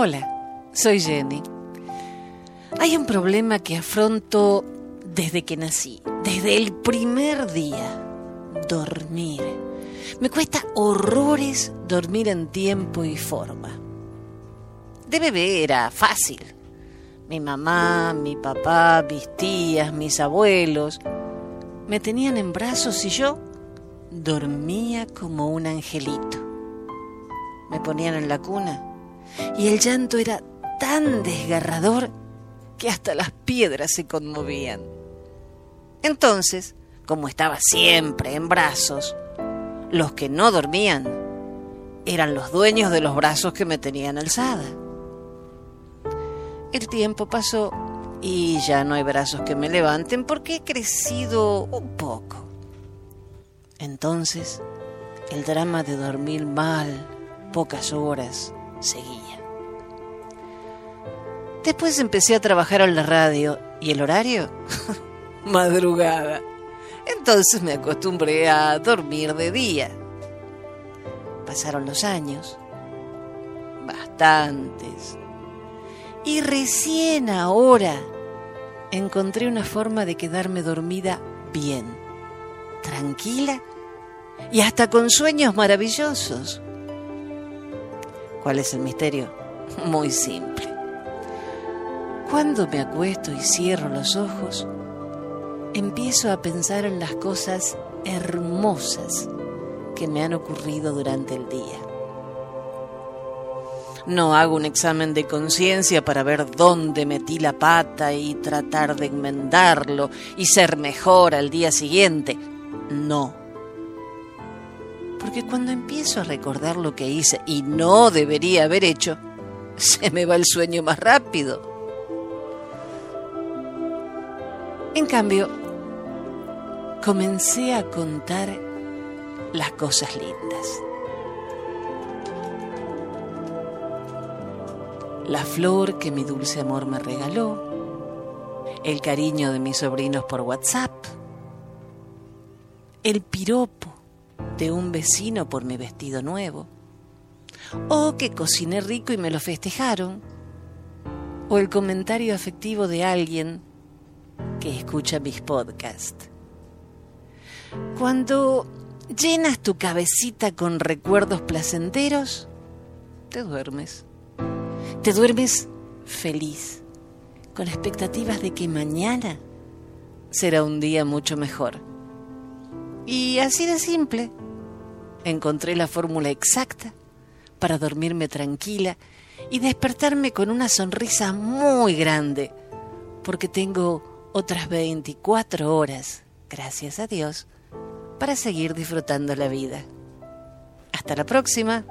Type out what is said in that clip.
Hola, soy Jenny. Hay un problema que afronto desde que nací, desde el primer día. Dormir. Me cuesta horrores dormir en tiempo y forma. De bebé era fácil. Mi mamá, mi papá, mis tías, mis abuelos me tenían en brazos y yo dormía como un angelito. Me ponían en la cuna y el llanto era tan desgarrador que hasta las piedras se conmovían. Entonces, como estaba siempre en brazos, los que no dormían eran los dueños de los brazos que me tenían alzada. El tiempo pasó y ya no hay brazos que me levanten porque he crecido un poco. Entonces, el drama de dormir mal pocas horas seguía. Después empecé a trabajar en la radio y el horario, madrugada. Entonces me acostumbré a dormir de día. Pasaron los años, bastantes, y recién ahora encontré una forma de quedarme dormida bien, tranquila y hasta con sueños maravillosos. ¿Cuál es el misterio? Muy simple. Cuando me acuesto y cierro los ojos, empiezo a pensar en las cosas hermosas que me han ocurrido durante el día. No hago un examen de conciencia para ver dónde metí la pata y tratar de enmendarlo y ser mejor al día siguiente. No. Porque cuando empiezo a recordar lo que hice y no debería haber hecho, se me va el sueño más rápido. En cambio, comencé a contar las cosas lindas. La flor que mi dulce amor me regaló, el cariño de mis sobrinos por WhatsApp, el piropo de un vecino por mi vestido nuevo, o que cociné rico y me lo festejaron, o el comentario afectivo de alguien que escucha mis podcasts. Cuando llenas tu cabecita con recuerdos placenteros, te duermes. Te duermes feliz, con expectativas de que mañana será un día mucho mejor. Y así de simple, encontré la fórmula exacta para dormirme tranquila y despertarme con una sonrisa muy grande, porque tengo otras 24 horas, gracias a Dios, para seguir disfrutando la vida. Hasta la próxima.